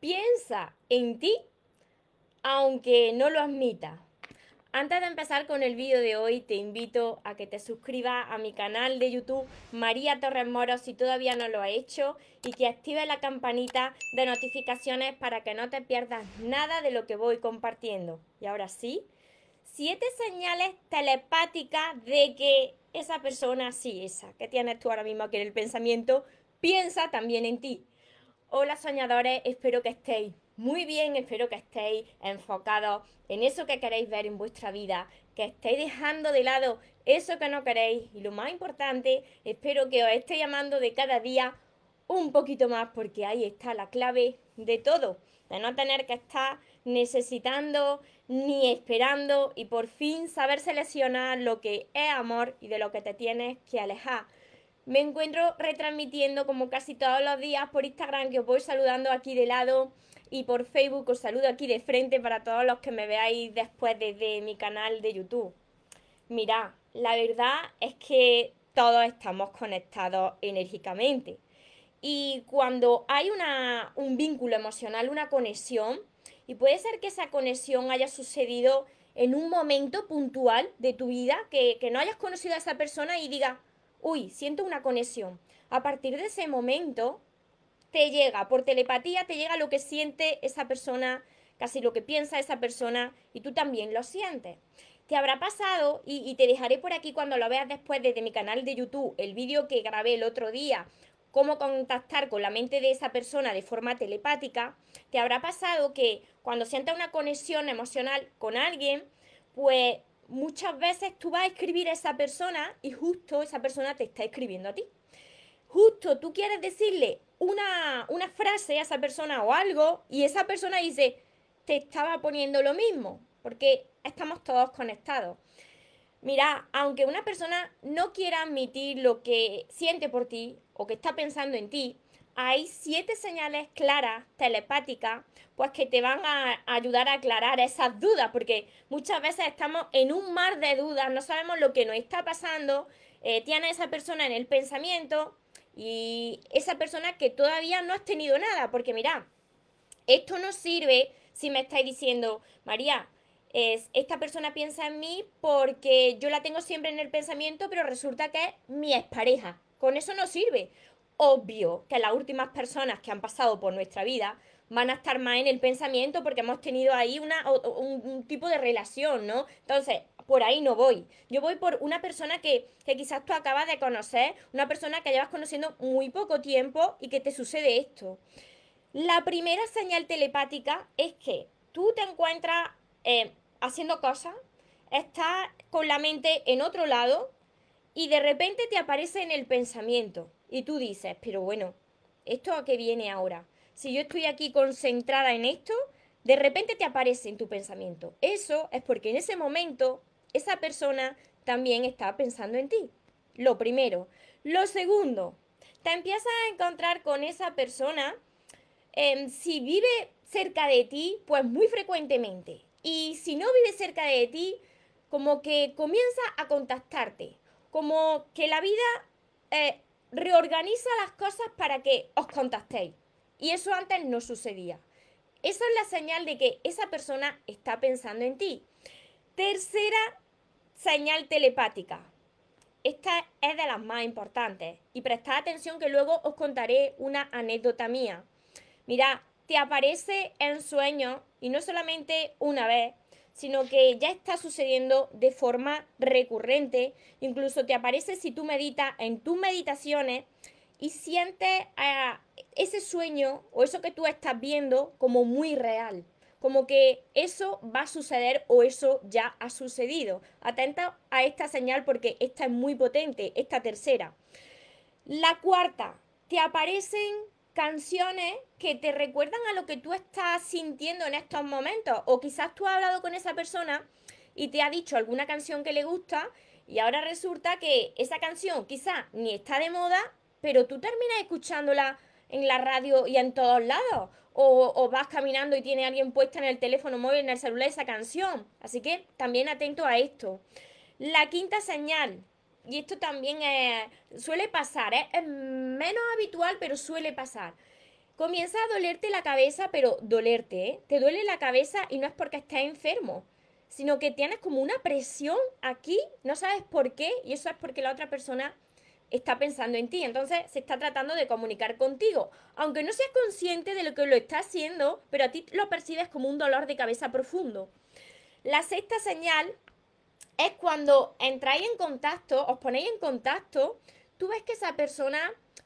piensa en ti aunque no lo admita. Antes de empezar con el vídeo de hoy, te invito a que te suscribas a mi canal de YouTube María Torres Moro si todavía no lo has hecho y que actives la campanita de notificaciones para que no te pierdas nada de lo que voy compartiendo. Y ahora sí, siete señales telepáticas de que esa persona, sí, esa que tienes tú ahora mismo aquí en el pensamiento, piensa también en ti. Hola soñadores, espero que estéis muy bien, espero que estéis enfocados en eso que queréis ver en vuestra vida, que estéis dejando de lado eso que no queréis y lo más importante, espero que os esté llamando de cada día un poquito más porque ahí está la clave de todo, de no tener que estar necesitando ni esperando y por fin saber seleccionar lo que es amor y de lo que te tienes que alejar. Me encuentro retransmitiendo como casi todos los días por Instagram que os voy saludando aquí de lado y por Facebook os saludo aquí de frente para todos los que me veáis después desde mi canal de YouTube. Mirad, la verdad es que todos estamos conectados enérgicamente. Y cuando hay una, un vínculo emocional, una conexión, y puede ser que esa conexión haya sucedido en un momento puntual de tu vida, que, que no hayas conocido a esa persona y digas, uy, siento una conexión. A partir de ese momento, te llega, por telepatía te llega lo que siente esa persona, casi lo que piensa esa persona y tú también lo sientes. Te habrá pasado, y, te dejaré por aquí cuando lo veas después desde mi canal de YouTube, el vídeo que grabé el otro día, cómo contactar con la mente de esa persona de forma telepática, te habrá pasado que cuando sientas una conexión emocional con alguien, pues muchas veces tú vas a escribir a esa persona y justo esa persona te está escribiendo a ti. Justo tú quieres decirle una, frase a esa persona o algo y esa persona dice, te estaba poniendo lo mismo, porque estamos todos conectados. Mira, aunque una persona no quiera admitir lo que siente por ti o que está pensando en ti, hay siete señales claras, telepáticas, pues que te van a ayudar a aclarar esas dudas, porque muchas veces estamos en un mar de dudas, no sabemos lo que nos está pasando, eh, tiene esa persona en el pensamiento y esa persona que todavía no has tenido nada, porque mira, esto no sirve si me estáis diciendo, María, es, esta persona piensa en mí porque yo la tengo siempre en el pensamiento, pero resulta que es mi expareja. Con eso no sirve. Obvio que las últimas personas que han pasado por nuestra vida van a estar más en el pensamiento porque hemos tenido ahí una, un, tipo de relación, ¿no? Entonces, por ahí no voy. Yo voy por una persona que, quizás tú acabas de conocer, una persona que llevas conociendo muy poco tiempo y que te sucede esto. La primera señal telepática es que tú te encuentras eh, haciendo cosas, estás con la mente en otro lado y de repente te aparece en el pensamiento y tú dices, pero bueno, ¿esto a qué viene ahora? Si yo estoy aquí concentrada en esto, de repente te aparece en tu pensamiento. Eso es porque en ese momento esa persona también está pensando en ti. Lo primero. Lo segundo, te empiezas a encontrar con esa persona em, si vive cerca de ti, pues muy frecuentemente. Y si no vive cerca de ti, como que comienza a contactarte. Como que la vida eh, reorganiza las cosas para que os contactéis. Y eso antes no sucedía. Esa es la señal de que esa persona está pensando en ti. Tercera señal telepática. Esta es de las más importantes y prestad atención que luego os contaré una anécdota mía. Mira, te aparece en sueños y no solamente una vez, sino que ya está sucediendo de forma recurrente. Incluso te aparece si tú meditas en tus meditaciones y sientes ese sueño o eso que tú estás viendo como muy real como que eso va a suceder o eso ya ha sucedido. Atenta a esta señal porque esta es muy potente, esta tercera. La cuarta, te aparecen canciones que te recuerdan a lo que tú estás sintiendo en estos momentos. O quizás tú has hablado con esa persona y te ha dicho alguna canción que le gusta y ahora resulta que esa canción quizás ni está de moda, pero tú terminas escuchándola en la radio y en todos lados o, vas caminando y tiene alguien puesta en el teléfono móvil, en el celular esa canción. Así que también atento a esto. La quinta señal, y esto también suele pasar, ¿eh? es menos habitual, pero suele pasar. comienza a dolerte la cabeza, pero dolerte, ¿eh? Te duele la cabeza y no es porque estés enfermo, sino que tienes como una presión aquí, no sabes por qué, y eso es porque la otra persona está pensando en ti. Entonces se está tratando de comunicar contigo. Aunque no seas consciente de lo que lo está haciendo, pero a ti lo percibes como un dolor de cabeza profundo. La sexta señal es cuando entráis en contacto, os ponéis en contacto, tú ves que esa persona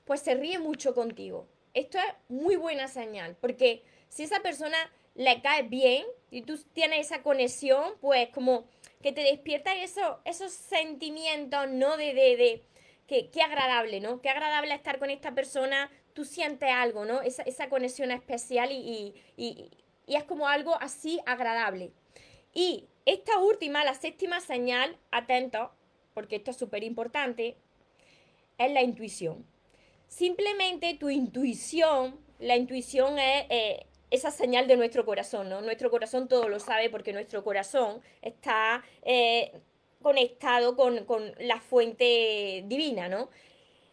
pues se ríe mucho contigo esto es muy buena señal, porque si esa persona le cae bien y tú tienes esa conexión, pues como que te despierta esos, esos sentimientos, ¿no? De, de, de que, qué agradable, ¿no? Qué agradable estar con esta persona, tú sientes algo, ¿no? Esa, esa conexión especial y, y, y es como algo así agradable. Y esta última, la séptima señal, atento, porque esto es súper importante, es la intuición. Simplemente tu intuición, la intuición es eh, esa señal de nuestro corazón, ¿no? Nuestro corazón todo lo sabe porque nuestro corazón está eh, conectado con, la fuente divina, ¿no?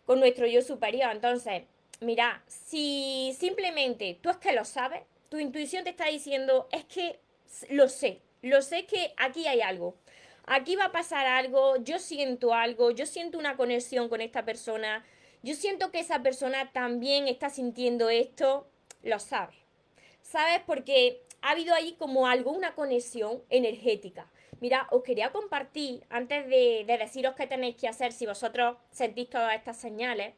Con nuestro yo superior. Entonces, mira, si simplemente tú es que lo sabes, tu intuición te está diciendo, es que lo sé, lo sé que aquí hay algo. Aquí va a pasar algo, yo siento algo, yo siento una conexión con esta persona, yo siento que esa persona también está sintiendo esto, lo sabe. ¿Sabes? Porque ha habido ahí como algo, una conexión energética. Mira, os quería compartir, antes de, deciros qué tenéis que hacer si vosotros sentís todas estas señales,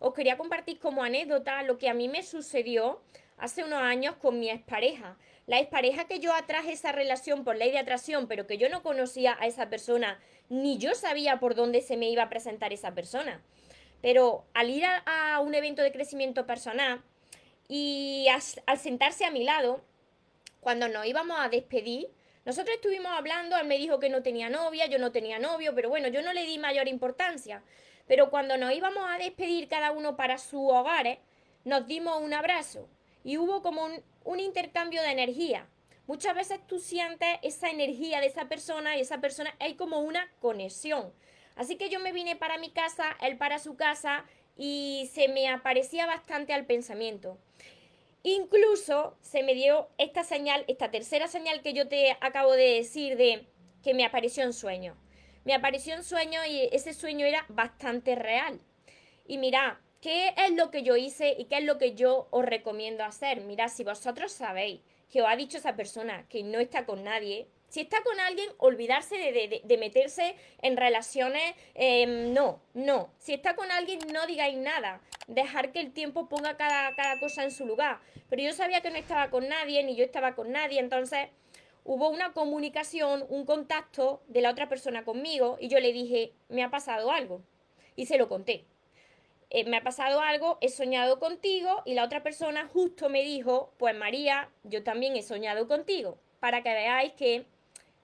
os quería compartir como anécdota lo que a mí me sucedió hace unos años con mi expareja. La expareja que yo atraje esa relación por ley de atracción, pero que yo no conocía a esa persona, ni yo sabía por dónde se me iba a presentar esa persona. Pero al ir a, un evento de crecimiento personal y al sentarse a mi lado, cuando nos íbamos a despedir, nosotros estuvimos hablando, él me dijo que no tenía novia, yo no tenía novio, pero bueno, yo no le di mayor importancia. Pero cuando nos íbamos a despedir cada uno para sus hogares, nos dimos un abrazo y hubo como un, un intercambio de energía. Muchas veces tú sientes esa energía de esa persona y esa persona hay como una conexión. Así que yo me vine para mi casa, él para su casa y se me aparecía bastante al pensamiento. Incluso se me dio esta señal, esta tercera señal que yo te acabo de decir de que me apareció en sueño. Me apareció en sueño y ese sueño era bastante real. Y mira, ¿qué es lo que yo hice y qué es lo que yo os recomiendo hacer? Mira, si vosotros sabéis que os ha dicho esa persona que no está con nadie, si está con alguien, olvidarse de, meterse en relaciones, em, no, no. Si está con alguien, no digáis nada. Dejar que el tiempo ponga cada, cada cosa en su lugar. Pero yo sabía que no estaba con nadie, ni yo estaba con nadie, entonces hubo una comunicación, un contacto de la otra persona conmigo y yo le dije, me ha pasado algo. Y se lo conté. Eh, me ha pasado algo, he soñado contigo y la otra persona justo me dijo, pues María, yo también he soñado contigo, para que veáis que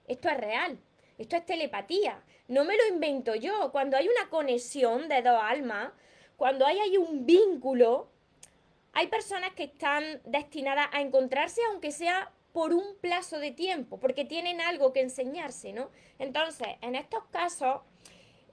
esto es real. Esto es telepatía. No me lo invento yo. Cuando hay una conexión de dos almas, cuando hay, hay un vínculo, hay personas que están destinadas a encontrarse, aunque sea por un plazo de tiempo, porque tienen algo que enseñarse, ¿no? Entonces, en estos casos,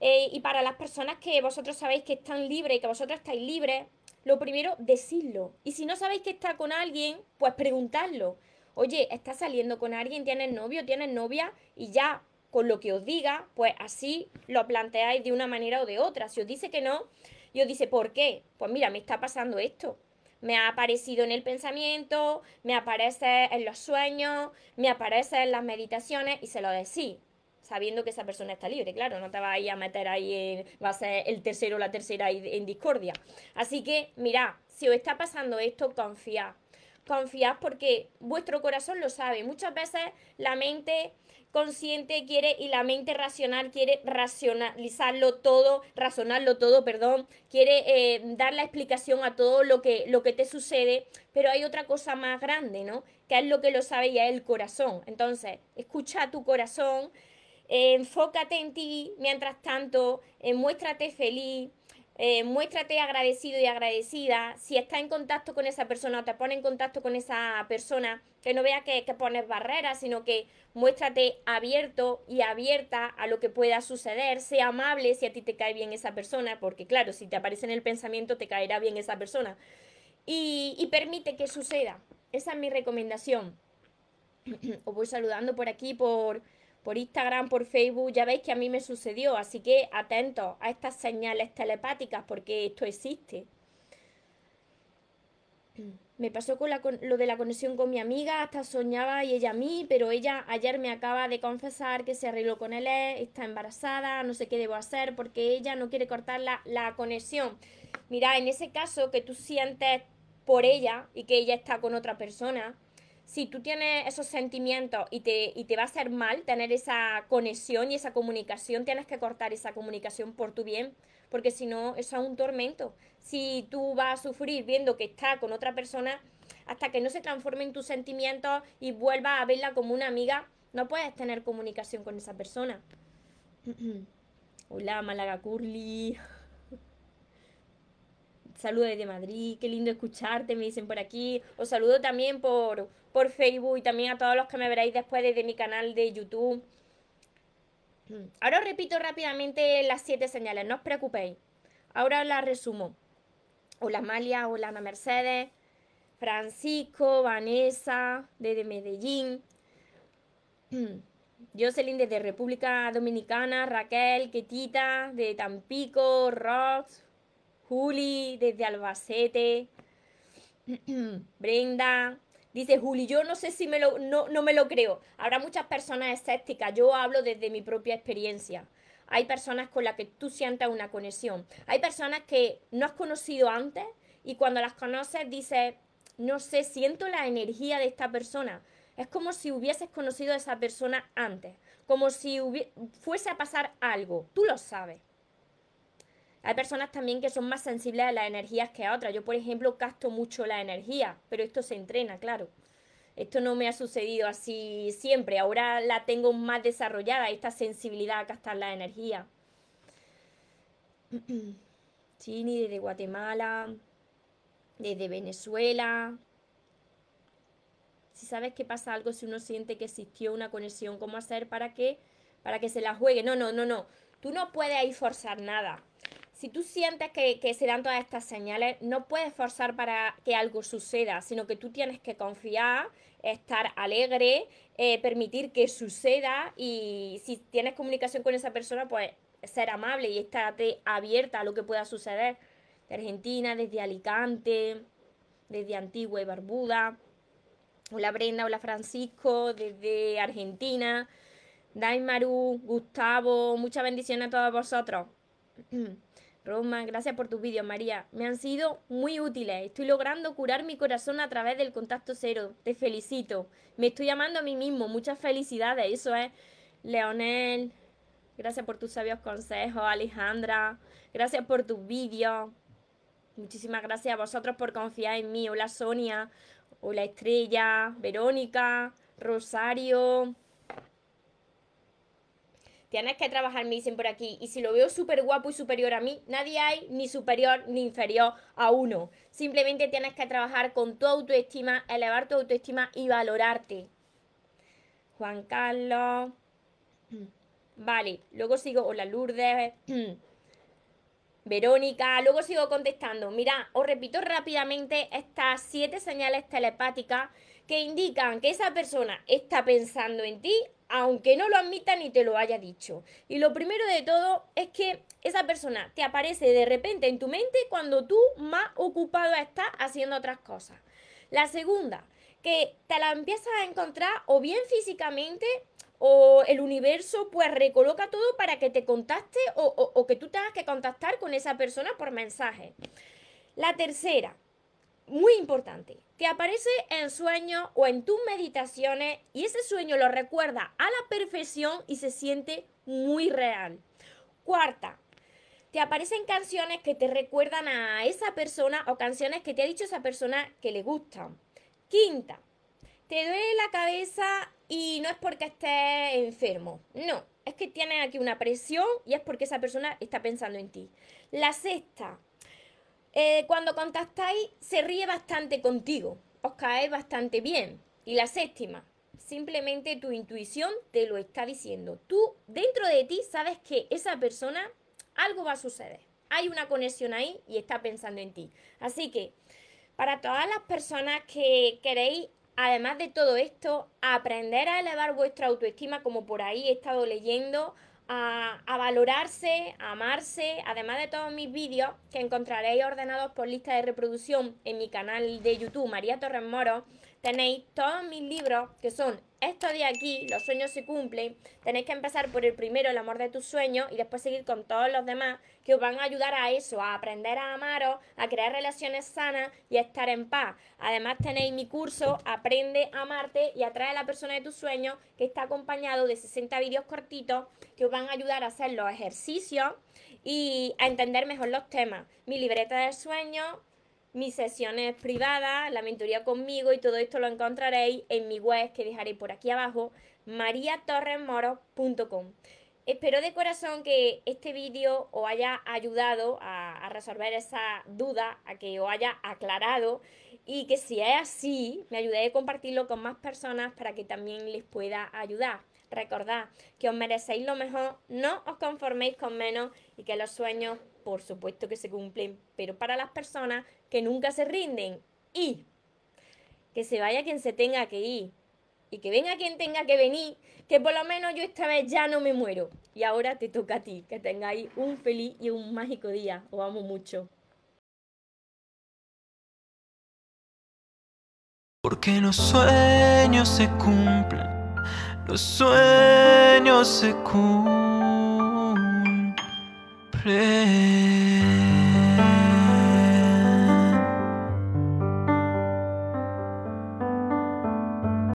eh, y para las personas que vosotros sabéis que están libres y que vosotros estáis libres, lo primero, decirlo. Y si no sabéis que está con alguien, pues preguntadlo oye, ¿estás saliendo con alguien? ¿Tienes novio? ¿Tienes novia? Y ya con lo que os diga, pues así lo planteáis de una manera o de otra. Si os dice que no, y os dice, ¿por qué? Pues mira, me está pasando esto. Me ha aparecido en el pensamiento, me aparece en los sueños, me aparece en las meditaciones y se lo decís sabiendo que esa persona está libre, claro, no te vas a meter ahí, en, va a ser el tercero o la tercera en discordia. Así que, mira, si os está pasando esto, confiad, confiad porque vuestro corazón lo sabe. Muchas veces la mente consciente quiere y la mente racional quiere racionalizarlo todo, razonarlo todo, perdón, quiere eh, dar la explicación a todo lo que, lo que te sucede, pero hay otra cosa más grande, ¿no? Que es lo que lo sabe ya el corazón. Entonces, escucha tu corazón, enfócate en ti, mientras tanto, eh, muéstrate feliz, eh, muéstrate agradecido y agradecida. Si estás en contacto con esa persona o te pone en contacto con esa persona, que no vea que, que, pones barreras, sino que muéstrate abierto y abierta a lo que pueda suceder. Sea amable si a ti te cae bien esa persona, porque claro, si te aparece en el pensamiento te caerá bien esa persona. y, permite que suceda. Esa es mi recomendación. Os voy saludando por aquí, por, por Instagram, por Facebook. Ya veis que a mí me sucedió, así que atentos a estas señales telepáticas porque esto existe. Me pasó con, lo de la conexión con mi amiga, hasta soñaba y ella a mí, pero ella ayer me acaba de confesar que se arregló con él, está embarazada, no sé qué debo hacer porque ella no quiere cortar la, la conexión. Mira, en ese caso que tú sientes por ella y que ella está con otra persona, si tú tienes esos sentimientos y te, y te va a hacer mal tener esa conexión y esa comunicación, tienes que cortar esa comunicación por tu bien, porque si no, eso es un tormento. Si tú vas a sufrir viendo que está con otra persona, hasta que no se transforme en tus sentimientos y vuelva a verla como una amiga, no puedes tener comunicación con esa persona. Hola, Málaga Curly. Saludos desde Madrid, qué lindo escucharte, me dicen por aquí. Os saludo también por, por Facebook y también a todos los que me veréis después desde mi canal de YouTube. Ahora os repito rápidamente las siete señales, no os preocupéis. Ahora las resumo. Hola Amalia, hola Ana Mercedes, Francisco, Vanessa, desde Medellín. Jocelyn desde República Dominicana, Raquel, Ketita, de Tampico, Rox, Juli desde Albacete, Brenda, dice Juli, yo no sé si me lo, no, no me lo creo. Habrá muchas personas escépticas, yo hablo desde mi propia experiencia. Hay personas con las que tú sientas una conexión. Hay personas que no has conocido antes y cuando las conoces dices, no sé, siento la energía de esta persona. Es como si hubieses conocido a esa persona antes, como si fuese a pasar algo. Tú lo sabes. Hay personas también que son más sensibles a las energías que a otras. Yo, por ejemplo, gasto mucho la energía, pero esto se entrena, claro. Esto no me ha sucedido así siempre. Ahora la tengo más desarrollada, esta sensibilidad a gastar la energía. Chini desde Guatemala, desde Venezuela. Si sabes que pasa algo, si uno siente que existió una conexión, ¿cómo hacer para que, para que se la juegue? No, no, no, no. Tú no puedes ahí forzar nada si tú sientes que, se dan todas estas señales, no puedes forzar para que algo suceda, sino que tú tienes que confiar, estar alegre, eh, permitir que suceda y si tienes comunicación con esa persona, pues ser amable y estar abierta a lo que pueda suceder. De Argentina, desde Alicante, desde Antigua y Barbuda. Hola Brenda, hola Francisco, desde Argentina. Daimaru, Gustavo, muchas bendiciones a todos vosotros. Roma, gracias por tus vídeos, María. Me han sido muy útiles. Estoy logrando curar mi corazón a través del contacto cero. Te felicito. Me estoy llamando a mí mismo. Muchas felicidades. Eso es. Leonel, gracias por tus sabios consejos. Alejandra, gracias por tus vídeos. Muchísimas gracias a vosotros por confiar en mí. Hola Sonia, hola Estrella, Verónica, Rosario. Tienes que trabajar, me dicen por aquí. Y si lo veo súper guapo y superior a mí, nadie hay ni superior ni inferior a uno. Simplemente tienes que trabajar con tu autoestima, elevar tu autoestima y valorarte. Juan Carlos. Vale, luego sigo. Hola Lourdes. Verónica, luego sigo contestando. Mira, os repito rápidamente estas siete señales telepáticas que indican que esa persona está pensando en ti aunque no lo admita ni te lo haya dicho. Y lo primero de todo es que esa persona te aparece de repente en tu mente cuando tú más ocupado estás haciendo otras cosas. La segunda, que te la empiezas a encontrar o bien físicamente o el universo pues recoloca todo para que te contacte o, o que tú tengas que contactar con esa persona por mensaje. La tercera, muy importante, te aparece en sueños o en tus meditaciones y ese sueño lo recuerda a la perfección y se siente muy real. Cuarta, te aparecen canciones que te recuerdan a esa persona o canciones que te ha dicho esa persona que le gustan. Quinta, te duele la cabeza y no es porque estés enfermo, no, es que tienes aquí una presión y es porque esa persona está pensando en ti. La sexta, eh, cuando contactáis, se ríe bastante contigo, os cae bastante bien. Y la séptima, simplemente tu intuición te lo está diciendo. Tú, dentro de ti, sabes que esa persona, algo va a suceder. Hay una conexión ahí y está pensando en ti. Así que Para todas las personas que queréis, además de todo esto, aprender a elevar vuestra autoestima, como por ahí he estado leyendo, a, valorarse, a amarse, además de todos mis vídeos que encontraréis ordenados por lista de reproducción en mi canal de YouTube, María Torres Moro, tenéis todos mis libros que son estos de aquí, los sueños se cumplen, tenéis que empezar por el primero, el amor de tus sueños, y después seguir con todos los demás que os van a ayudar a eso, a aprender a amaros, a crear relaciones sanas y a estar en paz. Además tenéis mi curso Aprende a amarte y atrae a la persona de tus sueños, que está acompañado de 60 vídeos cortitos que os van a ayudar a hacer los ejercicios y a entender mejor los temas. Mi libreta de sueños, mis sesiones privadas, la mentoría conmigo y todo esto lo encontraréis en mi web que dejaré por aquí abajo, mariatorresmoro.com. Espero de corazón que este vídeo os haya ayudado a, resolver esa duda, a que os haya aclarado y que si es así, me ayudéis a compartirlo con más personas para que también les pueda ayudar. Recordad que os merecéis lo mejor, no os conforméis con menos y que los sueños, por supuesto que se cumplen, pero para las personas que nunca se rinden y que se vaya quien se tenga que ir y que venga quien tenga que venir, que por lo menos yo esta vez ya no me muero. Y ahora te toca a ti, que tengáis un feliz y un mágico día. Os amo mucho. Porque los sueños se cumplen, los sueños se cumplen.